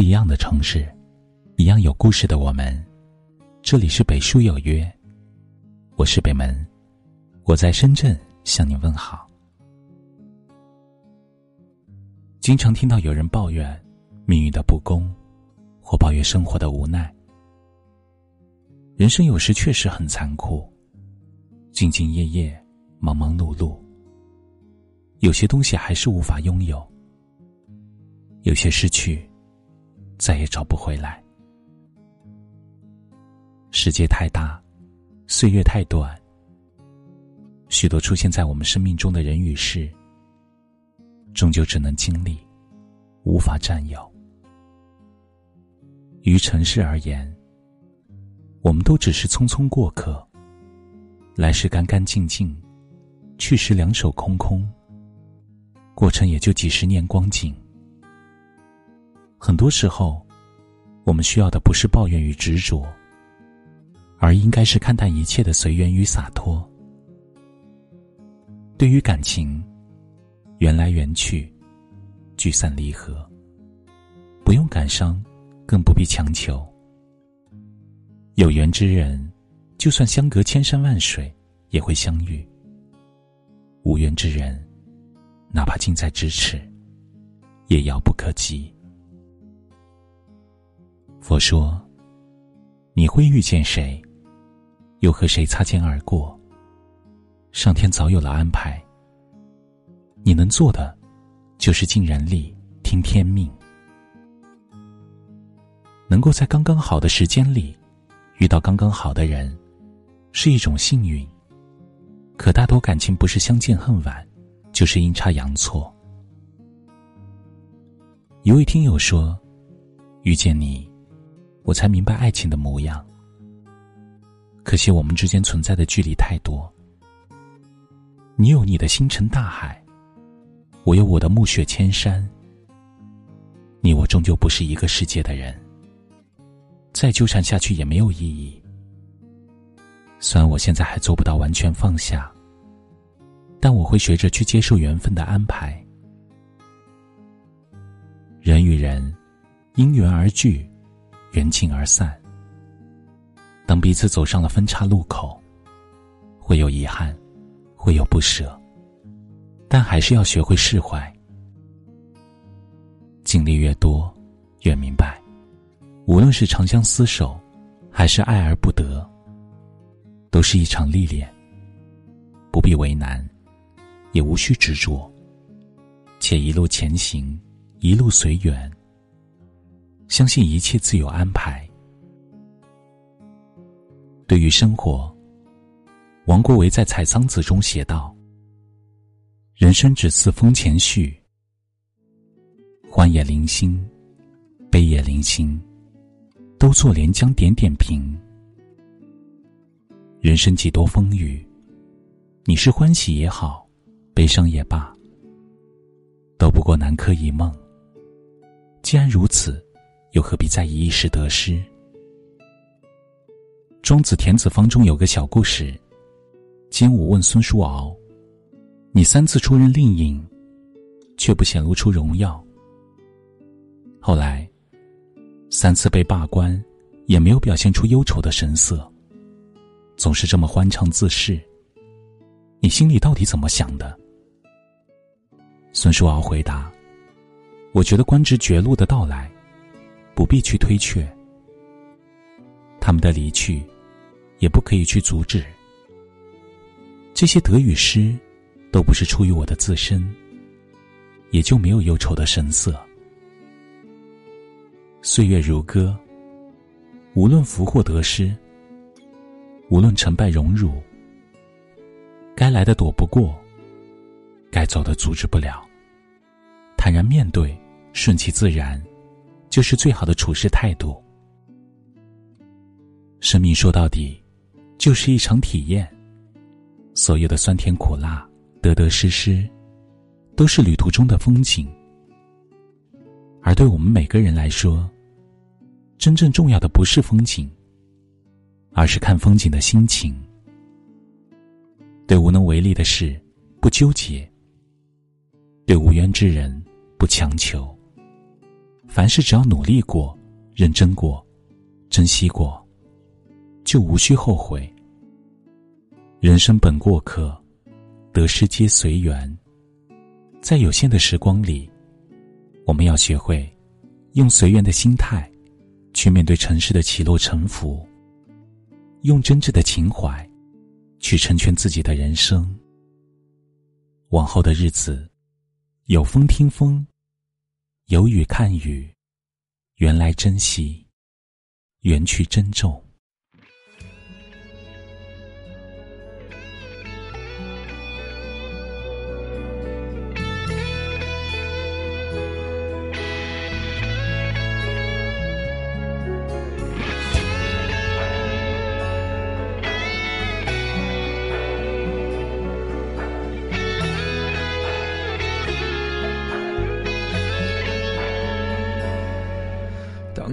不一样的城市，一样有故事的我们。这里是北书有约，我是北门，我在深圳向你问好。经常听到有人抱怨命运的不公，或抱怨生活的无奈。人生有时确实很残酷，兢兢业业，忙忙碌碌。有些东西还是无法拥有，有些失去。再也找不回来。世界太大，岁月太短。许多出现在我们生命中的人与事，终究只能经历，无法占有。于尘世而言，我们都只是匆匆过客。来时干干净净，去时两手空空。过程也就几十年光景。很多时候，我们需要的不是抱怨与执着，而应该是看淡一切的随缘与洒脱。对于感情，缘来缘去，聚散离合，不用感伤，更不必强求。有缘之人，就算相隔千山万水，也会相遇；无缘之人，哪怕近在咫尺，也遥不可及。佛说：“你会遇见谁，又和谁擦肩而过？上天早有了安排。你能做的，就是尽人力，听天命。能够在刚刚好的时间里，遇到刚刚好的人，是一种幸运。可大多感情不是相见恨晚，就是阴差阳错。”一位听友说：“遇见你。”我才明白爱情的模样。可惜我们之间存在的距离太多。你有你的星辰大海，我有我的暮雪千山。你我终究不是一个世界的人，再纠缠下去也没有意义。虽然我现在还做不到完全放下，但我会学着去接受缘分的安排。人与人，因缘而聚。缘尽而散。当彼此走上了分岔路口，会有遗憾，会有不舍，但还是要学会释怀。经历越多，越明白，无论是长相厮守，还是爱而不得，都是一场历练。不必为难，也无需执着，且一路前行，一路随缘。相信一切自有安排。对于生活，王国维在《采桑子》中写道：“人生只似风前絮，欢也零星，悲也零星，都作连江点点平。人生几多风雨，你是欢喜也好，悲伤也罢，都不过南柯一梦。既然如此。”又何必在意一时得失？庄子《田子方》中有个小故事：金吾问孙叔敖：“你三次出任令尹，却不显露出荣耀；后来三次被罢官，也没有表现出忧愁的神色，总是这么欢畅自适。你心里到底怎么想的？”孙叔敖回答：“我觉得官职绝路的到来。”不必去推却，他们的离去，也不可以去阻止。这些得与失，都不是出于我的自身，也就没有忧愁的神色。岁月如歌，无论福祸得失，无论成败荣辱，该来的躲不过，该走的阻止不了。坦然面对，顺其自然。就是最好的处事态度。生命说到底，就是一场体验。所有的酸甜苦辣、得得失失，都是旅途中的风景。而对我们每个人来说，真正重要的不是风景，而是看风景的心情。对无能为力的事，不纠结；对无缘之人，不强求。凡事只要努力过、认真过、珍惜过，就无需后悔。人生本过客，得失皆随缘。在有限的时光里，我们要学会用随缘的心态去面对尘世的起落沉浮，用真挚的情怀去成全自己的人生。往后的日子，有风听风。有雨看雨，缘来珍惜，缘去珍重。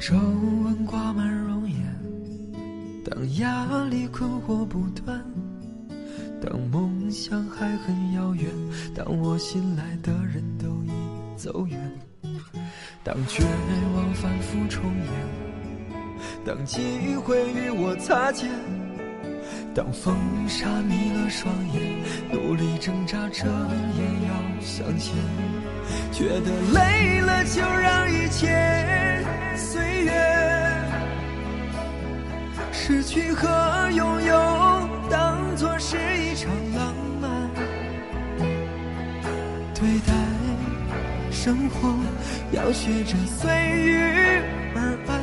皱纹挂满容颜，当压力困惑不断，当梦想还很遥远，当我信赖的人都已走远，当绝望反复重演，当机会与我擦肩，当风沙迷了双眼，努力挣扎着也要向前，觉得累了就让一切。失去和拥有当作是一场浪漫。对待生活，要学着随遇而安。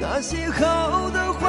那些好的坏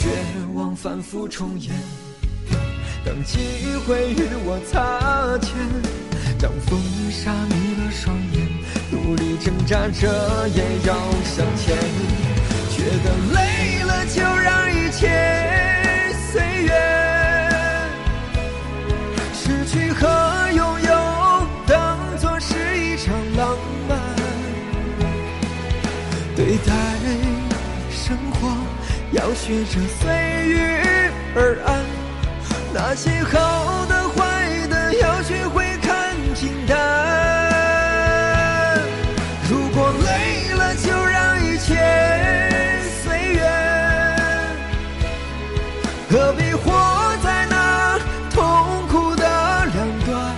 绝望反复重演，当机会与我擦肩，当风沙迷了双眼，努力挣扎着也要向前，觉得累了就让一切随缘，失去和拥有当作是一场浪漫。对待，要学着随遇而安。那些好的坏的，要学会看平淡。如果累了，就让一切随缘。何必活在那痛苦的两端？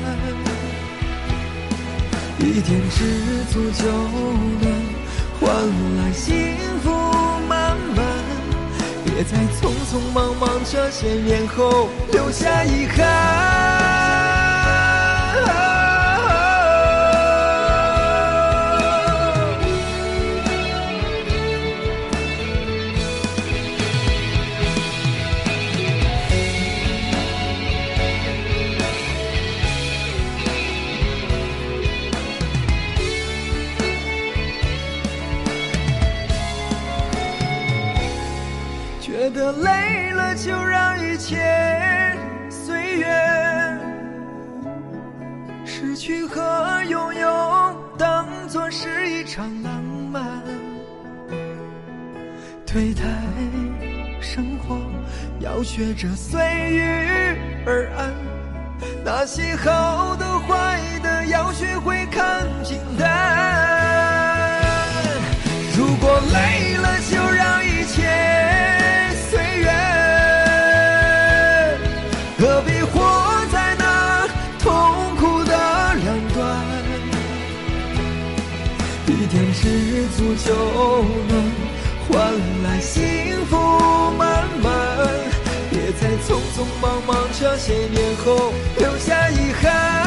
一点知足就能。换来幸，别在匆匆忙忙这些年后留下遗憾。觉得累了，就让一切随缘。失去和拥有，当作是一场浪漫。对待生活，要学着随遇而安。那些好的坏的，要学会看平淡。如果累了，就活在那痛苦的两端。一天知足就能换来幸福满满。别再匆匆忙忙这些年后留下遗憾。